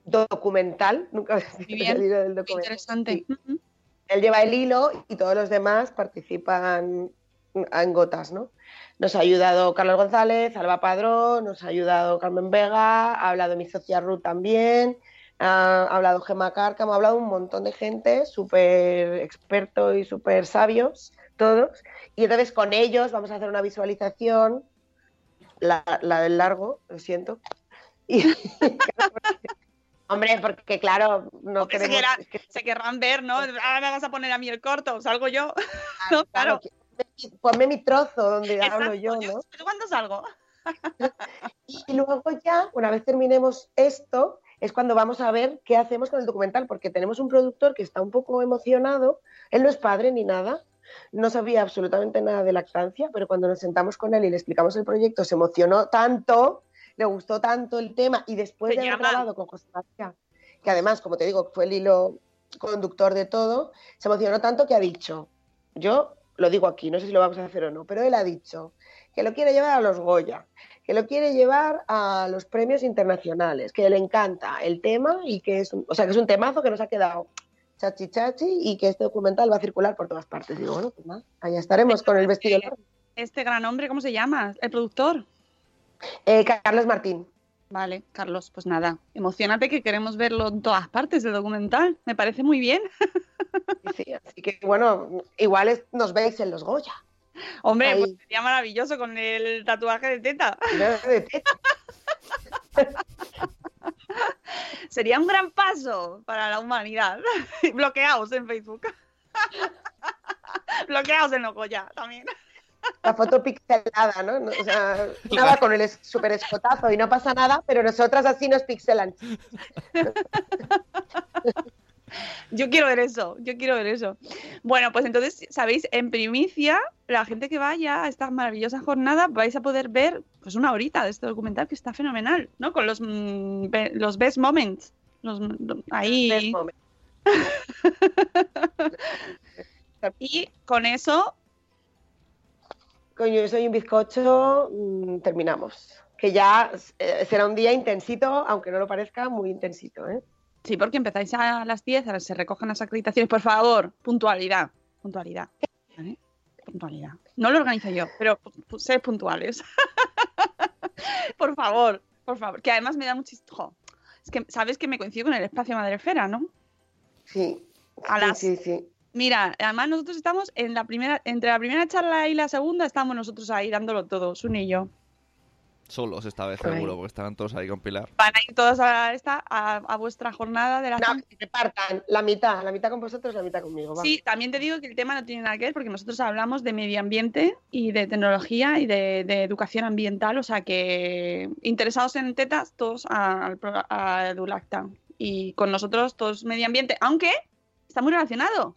documental. Nunca había hilo del documental. interesante. Sí. Él lleva el hilo y todos los demás participan en gotas, ¿no? Nos ha ayudado Carlos González, Alba Padrón, nos ha ayudado Carmen Vega, ha hablado mi socia Ruth también, ha hablado Gemma Cárcamo, ha hablado un montón de gente, súper expertos y súper sabios, todos. Y entonces con ellos vamos a hacer una visualización, la, la del largo, lo siento. Y, hombre, porque claro, no Porque se, queremos... querrán, es que- se querrán ver, ¿no? Ahora me vas a poner a mí el corto, salgo yo. Claro, claro. que- Ponme mi trozo donde hablo Exacto, yo, yo- ¿no? ¿yo ¿Cuándo salgo? Y luego ya, una vez terminemos esto, es cuando vamos a ver qué hacemos con el documental, porque tenemos un productor que está un poco emocionado, él no es padre ni nada, no sabía absolutamente nada de lactancia, pero cuando nos sentamos con él y le explicamos el proyecto, se emocionó tanto, le gustó tanto el tema, y después Se de haber llama- grabado con José María, que además, como te digo, fue el hilo conductor de todo, se emocionó tanto que ha dicho, yo lo digo aquí, no sé si lo vamos a hacer o no, pero él ha dicho que lo quiere llevar a los Goya, que lo quiere llevar a los premios internacionales, que le encanta el tema y que es un, o sea, que es un temazo que nos ha quedado chachi chachi y que este documental va a circular por todas partes. Digo, bueno, pues nada, allá estaremos con el vestido largo. Este gran hombre, ¿cómo se llama? El productor. Eh, Carlos Martín. Vale, Carlos, pues nada, emocionate que queremos verlo en todas partes del documental. Me parece muy bien. Sí, sí, así que bueno, igual es- nos veis en los Goya. Hombre, Ahí. pues sería maravilloso con el tatuaje de teta. ¿no? De teta. Sería un gran paso para la humanidad. Bloqueados en Facebook. Bloqueados en Ocoya también. La foto pixelada, ¿no? O sea, nada con el super escotazo y no pasa nada, pero nosotras así nos pixelan. Yo quiero ver eso, yo quiero ver eso. Bueno, pues entonces, ¿sabéis? En primicia, la gente que vaya a esta maravillosa jornada vais a poder ver pues una horita de este documental que está fenomenal, ¿no? Con los, mm, be- los best moments. Los, ahí. Momento. Y con eso, Coño, yo soy un bizcocho, mm, terminamos. Que ya eh, será un día intensito, aunque no lo parezca, muy intensito, ¿eh? sí, porque empezáis a las 10, ahora se recogen las acreditaciones. Por favor, puntualidad. Puntualidad. ¿vale? Puntualidad. No lo organizo yo, pero sed puntuales. por favor, por favor. Que además me da muchísimo. Es que sabes que me coincido con el espacio Madrefera, ¿no? Sí. A sí, las- sí, sí. Mira, además nosotros estamos en la primera, entre la primera charla y la segunda, estamos nosotros ahí dándolo todo, Sun y yo. Solos esta vez, seguro, porque estarán todos ahí con Pilar. Van a ir todos a esta, a, a vuestra jornada de la No, que se repartan la mitad, la mitad con vosotros, la mitad conmigo. va. Sí, también te digo que el tema no tiene nada que ver porque nosotros hablamos de medio ambiente y de tecnología y de, de educación ambiental, o sea que interesados en tetas, todos a, al pro- a Edulacta. Y con nosotros todos medio ambiente, aunque está muy relacionado.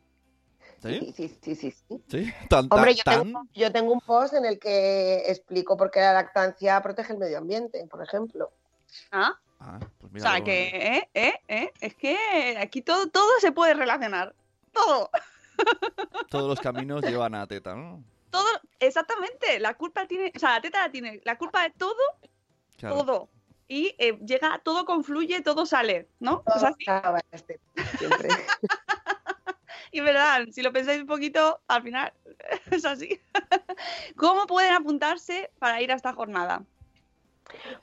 ¿Sí? Sí, sí, sí, sí, sí. ¿Sí? ¿Tan, Hombre, yo tan- tengo, yo tengo un post en el que explico por qué la lactancia protege el medio ambiente, por ejemplo. ¿Ah? Ah, pues O mira, sea luego- que, ¿eh? ¿eh? ¿eh? Es que aquí todo, todo se puede relacionar. Todo. Todos los caminos llevan a teta, ¿no? Todo, exactamente. La culpa tiene, o sea, la teta la tiene la culpa de todo, Claro. todo. Y eh, llega, todo confluye, todo sale, ¿no? Es Todo así. acaba en este, siempre. Y verdad, si lo pensáis un poquito, al final es así. ¿Cómo pueden apuntarse para ir a esta jornada?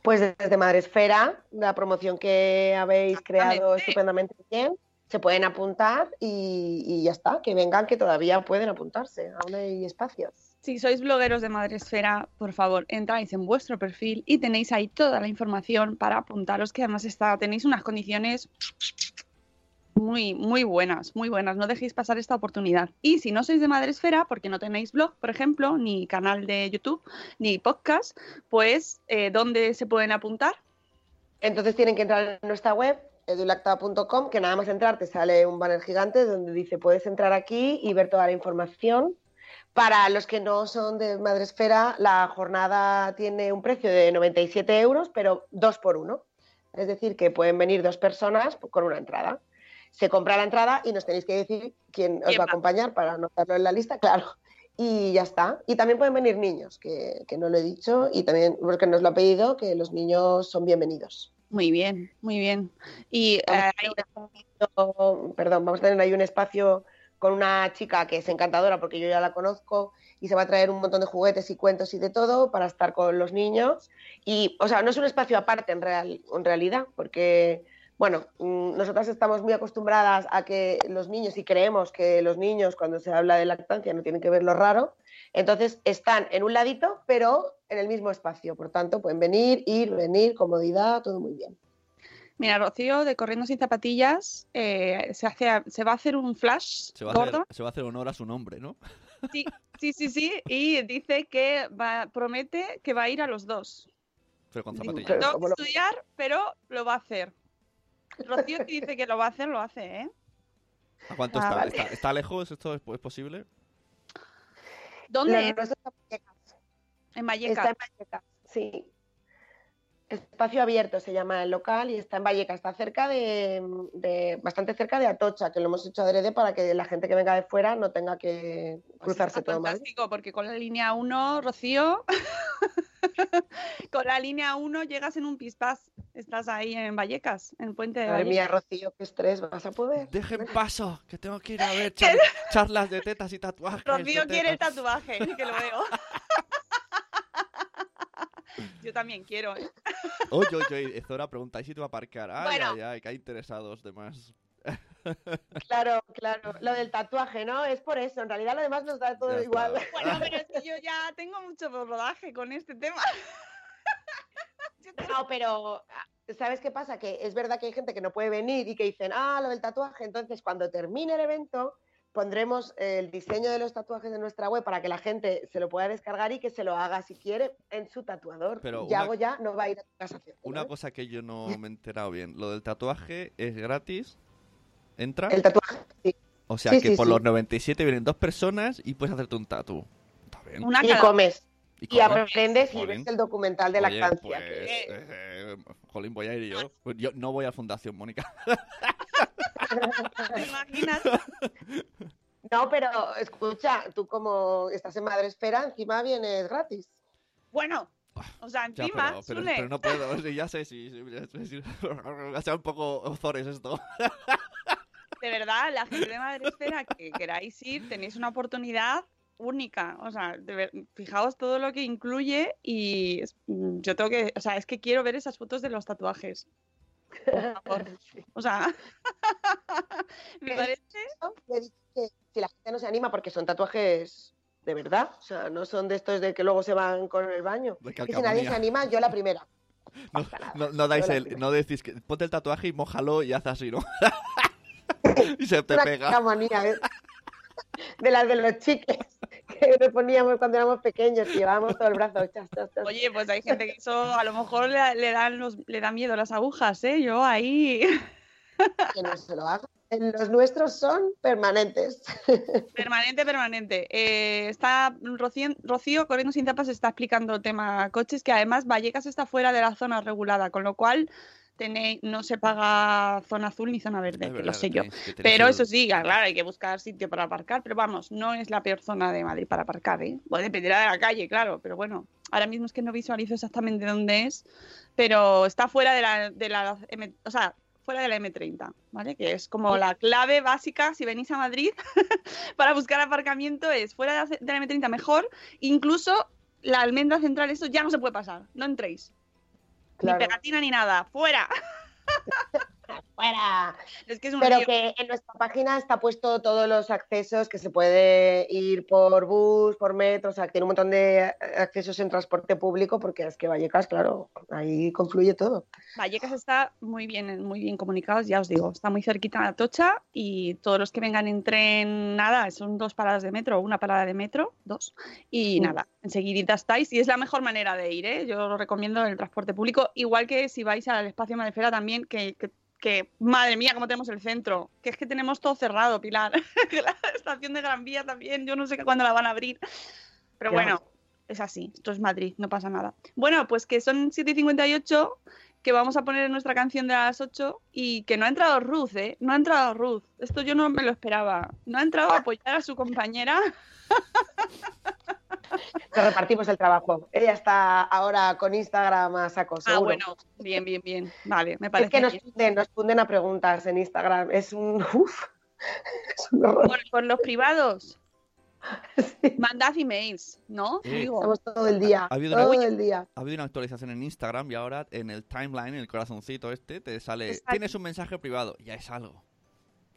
Pues desde Madresfera, la promoción que habéis creado estupendamente bien, se pueden apuntar y, y ya está, que vengan, que todavía pueden apuntarse, aún hay espacios. Si sois blogueros de Madresfera, por favor, entráis en vuestro perfil y tenéis ahí toda la información para apuntaros, que además está, tenéis unas condiciones muy, muy buenas, muy buenas. No dejéis pasar esta oportunidad. Y si no sois de Madresfera, porque no tenéis blog, por ejemplo, ni canal de YouTube, ni podcast, pues, eh, ¿dónde se pueden apuntar? Entonces tienen que entrar en nuestra web, edulacta.com, que nada más entrar te sale un banner gigante donde dice puedes entrar aquí y ver toda la información. Para los que no son de Madresfera, la jornada tiene un precio de 97 euros, pero dos por uno. Es decir, que pueden venir dos personas con una entrada. Se compra la entrada y nos tenéis que decir quién os ¿Quién va a acompañar para anotarlo en la lista, claro. y ya está. Y también pueden venir niños, que, que no lo he dicho, y también, porque nos lo ha pedido, que los niños son bienvenidos. Muy bien, muy bien. Y Vamos eh, espacio- perdón, vamos a tener ahí un espacio con una chica que es encantadora porque yo ya la conozco y se va a traer un montón de juguetes y cuentos y de todo para estar con los niños. Y, o sea, no es un espacio aparte en, real- en realidad, porque, bueno, mm, nosotras estamos muy acostumbradas a que los niños, y creemos que los niños cuando se habla de lactancia no tienen que ver lo raro, entonces están en un ladito, pero en el mismo espacio. Por tanto, pueden venir, ir, venir, comodidad, todo muy bien. mira, Rocío de Corriendo sin zapatillas eh, se, hace, se va a hacer un flash Se va, a gordo. hacer, se va a hacer honor a su nombre, ¿no? Sí, sí, sí, sí. Y dice que va, promete que va a ir a los dos. Pero con zapatillas. pero- Tengo ¿cómo que lo- estudiar, pero lo va a hacer. Rocío si dice que lo va a hacer, lo hace, ¿eh? ¿A cuánto Ah, está? vale. está? está lejos? ¿Esto es, es posible? ¿Dónde? Es? está en Vallecas. En Vallecas. Está en Vallecas, sí. Espacio abierto se llama el local y está en Vallecas. Está cerca de, de- bastante cerca de Atocha, que lo hemos hecho adrede para que la gente que venga de fuera no tenga que Pues cruzarse está todo mal. fantástico, porque con la línea 1, Rocío, con la línea 1 llegas en un pispás. Estás ahí en Vallecas, en Puente de Madre Vallecas. mía, Rocío, qué estrés vas a poder. Dejen paso, que tengo que ir a ver char- charlas de tetas y tatuajes. Rocío quiere el tatuaje, que lo veo. Yo también quiero. ¿eh? Oye, oye, oye, Zora, preguntáis si te va a aparcar. Ay, Bueno. ay, ay, que hay interesados de más. Claro, claro. Lo del tatuaje, ¿no? Es por eso. En realidad lo demás nos da todo Ya está. igual. Bueno, pero es que yo ya tengo mucho rodaje con este tema. No, pero ¿sabes qué pasa? Que es verdad que hay gente que no puede venir y que dicen, ah, lo del tatuaje. Entonces, cuando termine el evento, pondremos el diseño de los tatuajes de nuestra web para que la gente se lo pueda descargar y que se lo haga si quiere en su tatuador. Pero ya una- hago ya, no va a ir a tu casa Una cosa que yo no me he enterado bien. Lo del tatuaje es gratis. ¿Entra? El tatuaje, sí. O sea sí, que sí, por sí. los 97 vienen dos personas y puedes hacerte un tatu. Está bien. Una Y cada- comes. Y aprendes y ves el documental de Oye, lactancia. pues, que- eh, jolín, voy a ir yo. Pues yo no voy a Fundación Mónica. ¿Te imaginas? No, pero escucha, tú como estás en Madre Esfera, encima vienes gratis. Bueno, o sea, Ya, encima, pero, pero, Sune, pero no puedo. sí, ya sé, sí. sí, ya sé, sí. Ha sido un poco ozores esto. de verdad, la gente de Madre Esfera que queráis ir, tenéis una oportunidad única. O sea, de ver- fijaos todo lo que incluye y mm, yo tengo que, o sea, es que quiero ver esas fotos de los tatuajes. Por favor. Sí. O sea, si la gente no se anima porque son tatuajes de verdad, o sea, no son de estos de que luego se van con el baño. Y si nadie se anima, yo la primera. No, dais Yo el, primera. no decís que ponte el tatuaje y mójalo y haz así, ¿no? y se te Una pega. ¿eh? de las de los chiques que nos poníamos cuando éramos pequeños y llevábamos todo el brazo. chas, chas, chas. Oye, pues hay gente que eso a lo mejor le, le dan los, le da miedo las agujas, ¿eh? Yo ahí, Que no se lo hagan. Los nuestros son permanentes. permanente, permanente. Eh, está Rocío, Rocío, corriendo sin tapas, está explicando el tema coches, que además Vallecas está fuera de la zona regulada, con lo cual tenéis, no se paga zona azul ni zona verde, que lo sé yo. Pero eso sí, claro, hay que buscar sitio para aparcar, pero vamos, no es la peor zona de Madrid para aparcar, ¿eh? Bueno, dependerá de la calle, claro, pero bueno, ahora mismo es que no visualizo exactamente dónde es, pero está fuera de la, de la M, o sea, fuera de la M30, ¿vale? Que es como la clave básica si venís a Madrid para buscar aparcamiento es fuera de la, de la M30 mejor, incluso la almendra central, eso ya no se puede pasar, no entréis. Claro. Ni pegatina ni nada, fuera. Fuera. Es que es un Pero que en nuestra página está puesto todos los accesos que se puede ir por bus, por metro, o sea, que tiene un montón de accesos en transporte público porque es que Vallecas, claro, ahí confluye todo. Vallecas está muy bien, muy bien comunicados, ya os digo, está muy cerquita de Atocha y todos los que vengan en tren, nada, son dos paradas de metro, una parada de metro, dos, y nada, enseguidita estáis y es la mejor manera de ir, ¿eh? yo lo recomiendo el transporte público, igual que si vais al espacio Madrefera también, que, que, que, madre mía, cómo tenemos el centro, que es que tenemos todo cerrado, Pilar, la estación de Gran Vía también, yo no sé cuándo la van a abrir, pero Ya. bueno, es así, esto es Madrid, no pasa nada. Bueno, pues que son 7 y 58 que vamos a poner nuestra canción de las 8 y que no ha entrado Ruth, ¿eh? No ha entrado Ruth. Esto yo no me lo esperaba. No ha entrado a apoyar a su compañera. Nos repartimos el trabajo. Ella está ahora con Instagram a saco, Ah, bueno, bien, bien, bien. Vale, me parece Es que nos bien. funden, nos funden a preguntas en Instagram. Es un. Uf, es un horror. Por, por los privados. Mandad emails, ¿no? Sí. Digo. Estamos todo el día. Ha habido todo una- el día. Ha habido una actualización en Instagram y ahora en el timeline, en el corazoncito este, te sale, Exacto. tienes un mensaje privado, ya es algo.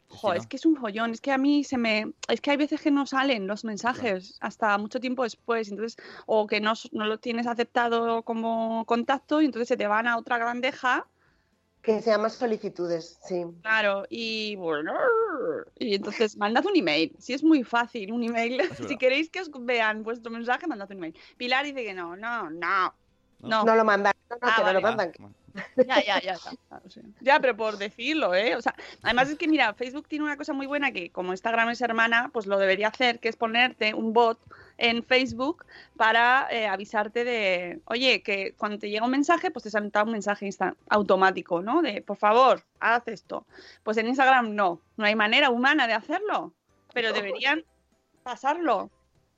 Jo, es que es un follón, es que a mí se me... Es que hay veces que no salen los mensajes hasta mucho tiempo después, entonces, o que no, no lo tienes aceptado como contacto y entonces se te van a otra bandeja, Que se llama solicitudes, sí. claro, y bueno, y entonces mandad un email, si es muy fácil, un email, si queréis que os vean vuestro mensaje, mandad un email. Pilar dice que no, no, no, no, No lo mandan. No, no, Ah, que no vale. lo mandan. Ah, bueno. Ya, ya, ya, ya, pero por decirlo, ¿eh? O sea, además es que, mira, Facebook tiene una cosa muy buena que, como Instagram es hermana, pues lo debería hacer, que es ponerte un bot en Facebook para eh, avisarte de, oye, que cuando te llega un mensaje, pues te salta un mensaje automático, ¿no? De, por favor, haz esto. Pues en Instagram no, no hay manera humana de hacerlo, pero deberían pasarlo,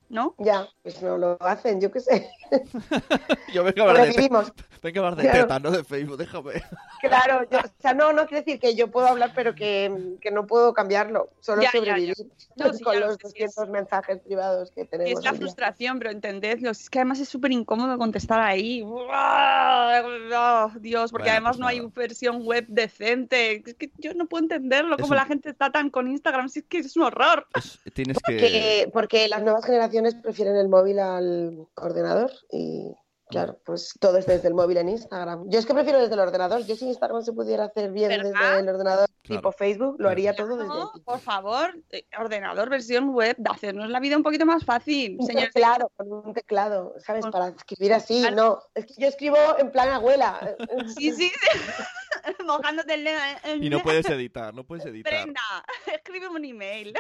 ¿no? Ya, pues no lo hacen, yo qué sé. Yo vengo a hablar de, vengo a hablar de Claro. no de Facebook, déjame. Claro, yo, o sea, no, no quiere decir que yo puedo hablar, pero que, que no puedo cambiarlo. Solo Ya, ya, ya. sobrevivir No, sí, con los sé, sí, es- 200 mensajes privados que Y tenemos. es la frustración, pero entendedlo. Es que además es súper incómodo contestar ahí. ¡Uah! Dios, porque Bueno, además pues no hay versión web decente. Es que yo no puedo entenderlo, un- la gente está tan con Instagram. Si es que es un horror. Es- tienes. Que- porque las nuevas generaciones prefieren el móvil al ordenador y claro, pues todo es desde el móvil en Instagram. Yo es que prefiero desde el ordenador. Yo si Instagram se pudiera hacer bien ¿Verdad? desde el ordenador Claro. tipo Facebook, lo haría todo desde No, aquí. por favor, eh, ordenador, versión web, de hacernos la vida un poquito más fácil, Un señores. teclado, con un teclado, ¿sabes? Para escribir así, Claro. no. Es que yo escribo en plan abuela. Sí, sí, sí. Mojándote el dedo. eh, Y no puedes editar, no puedes editar. Brenda, escríbeme un email.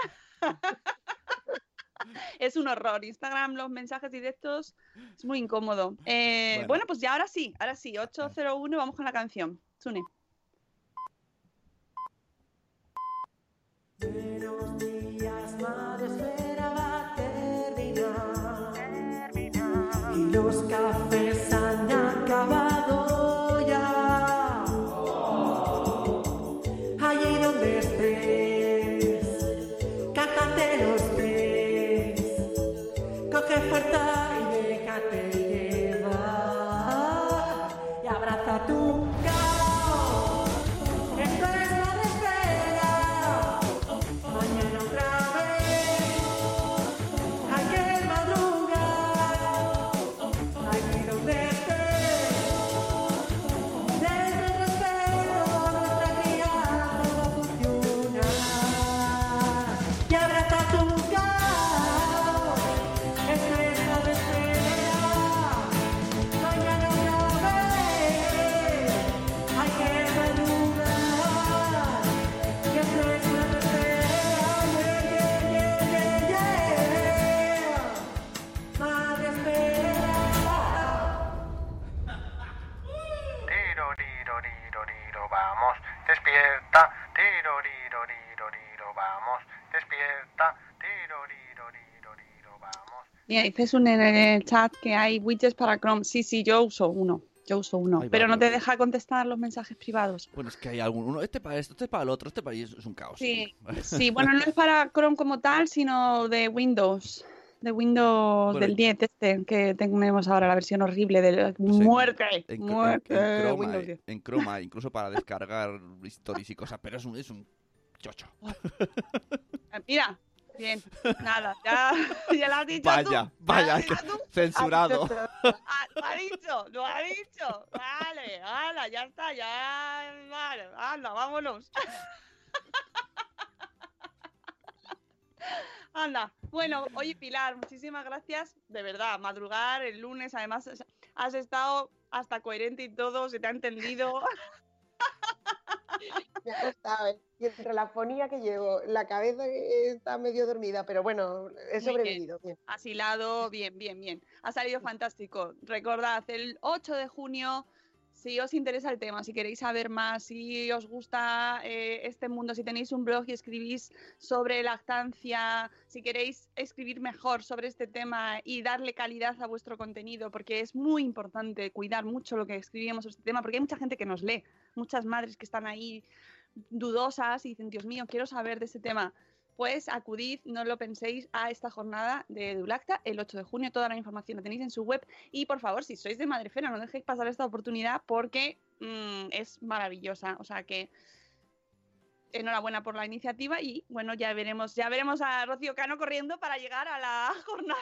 es un horror. Instagram, los mensajes directos, es muy incómodo. Eh, Bueno. bueno. pues ya ahora sí, ahora sí, 801, vamos con la canción. Sune. Y los cafés Mira, dices un en el chat que hay widgets para Chrome. Sí, sí, yo uso uno. Yo uso uno. Pero no te deja contestar los mensajes privados. Bueno, es que hay algún... Uno, este para esto, este para el otro, este para... es un caos. Sí, sí, bueno, no es para Chrome como tal, sino de Windows. De Windows Bueno, del 10 este, que tenemos ahora la versión horrible de muerte. En, muerte. en Chrome Windows hay- 10. en Chrome hay, incluso para descargar stories y cosas, pero es un, es un chocho. Ah, Mira, bien, nada, ya, ya lo has dicho. Vaya, vaya, que- tú. censurado. Ah, lo ha dicho, lo ha dicho. Vale, hala, ya está, ya. Vale, anda, vámonos. Anda, bueno, oye Pilar, muchísimas gracias, de verdad, madrugar el lunes, además has estado hasta coherente y todo, se te ha entendido. Costado, ¿eh? Y entre la fonía que llevo, la cabeza está medio dormida, pero bueno, he bien. sobrevivido. bien. asilado, bien, bien, bien. Ha salido fantástico. Recordad, el 8 de junio si os interesa el tema, si queréis saber más, si os gusta eh, este mundo, si tenéis un blog y escribís sobre lactancia, si queréis escribir mejor sobre este tema y darle calidad a vuestro contenido, porque es muy importante cuidar mucho lo que escribimos sobre este tema, porque hay mucha gente que nos lee, muchas madres que están ahí dudosas y dicen, Dios mío, quiero saber de este tema. Pues acudid, no lo penséis, a esta jornada de Edulacta el 8 de junio. Toda la información la tenéis en su web. Y por favor, si sois de Madrefera, no dejéis pasar esta oportunidad porque mm, es maravillosa. O sea que enhorabuena por la iniciativa y bueno, ya veremos, ya veremos a Rocío Cano corriendo para llegar a la jornada.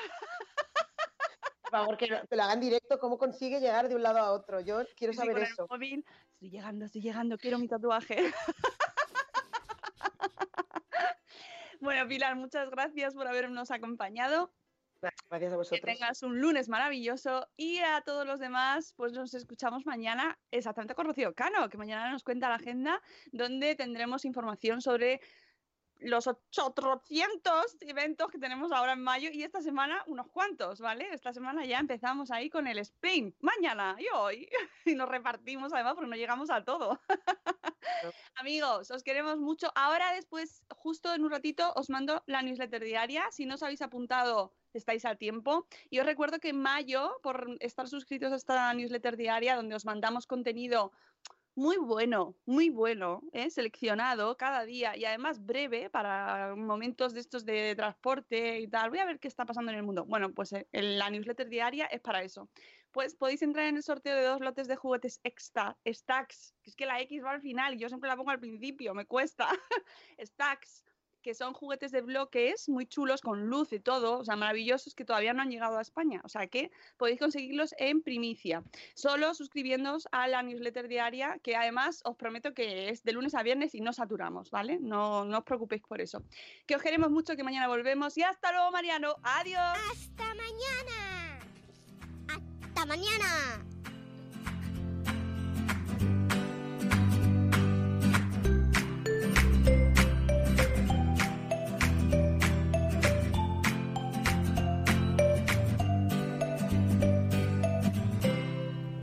Por favor, que lo- hagan directo, cómo consigue llegar de un lado a otro. Yo quiero Sí, saber con el eso. móvil. Estoy llegando, estoy llegando, quiero mi tatuaje. bueno, Pilar, muchas gracias por habernos acompañado. Gracias a Que vosotros. tengas un lunes maravilloso y a todos los demás, pues nos escuchamos mañana exactamente con Rocío Cano, que mañana nos cuenta la agenda donde tendremos información sobre los 800 eventos que tenemos ahora en mayo y esta semana unos cuantos, ¿vale? Esta semana ya empezamos ahí con el sprint, mañana y hoy, y nos repartimos además porque no llegamos a todo. Amigos, os queremos mucho. Ahora después, justo en un ratito, os mando la newsletter diaria. Si no os habéis apuntado, estáis a tiempo. Y os recuerdo que en mayo, por estar suscritos a esta newsletter diaria, donde os mandamos contenido muy bueno, muy bueno, ¿eh? seleccionado cada día y además breve para momentos de estos de transporte y tal. Voy a ver qué está pasando en el mundo. Bueno, pues eh, en la newsletter diaria es para eso. Pues podéis entrar en el sorteo de dos lotes de juguetes extra, stacks, es que la X va al final y yo siempre la pongo al principio, me cuesta. stacks, que son juguetes de bloques muy chulos con luz y todo, o sea, maravillosos que todavía no han llegado a España. O sea que podéis conseguirlos en primicia, solo suscribiéndoos a la newsletter diaria, que además os prometo que es de lunes a viernes y no saturamos, ¿vale? No, no os preocupéis por eso. Que os queremos mucho, que mañana volvemos y hasta luego, Mariano. Adiós. Hasta mañana. Hasta mañana.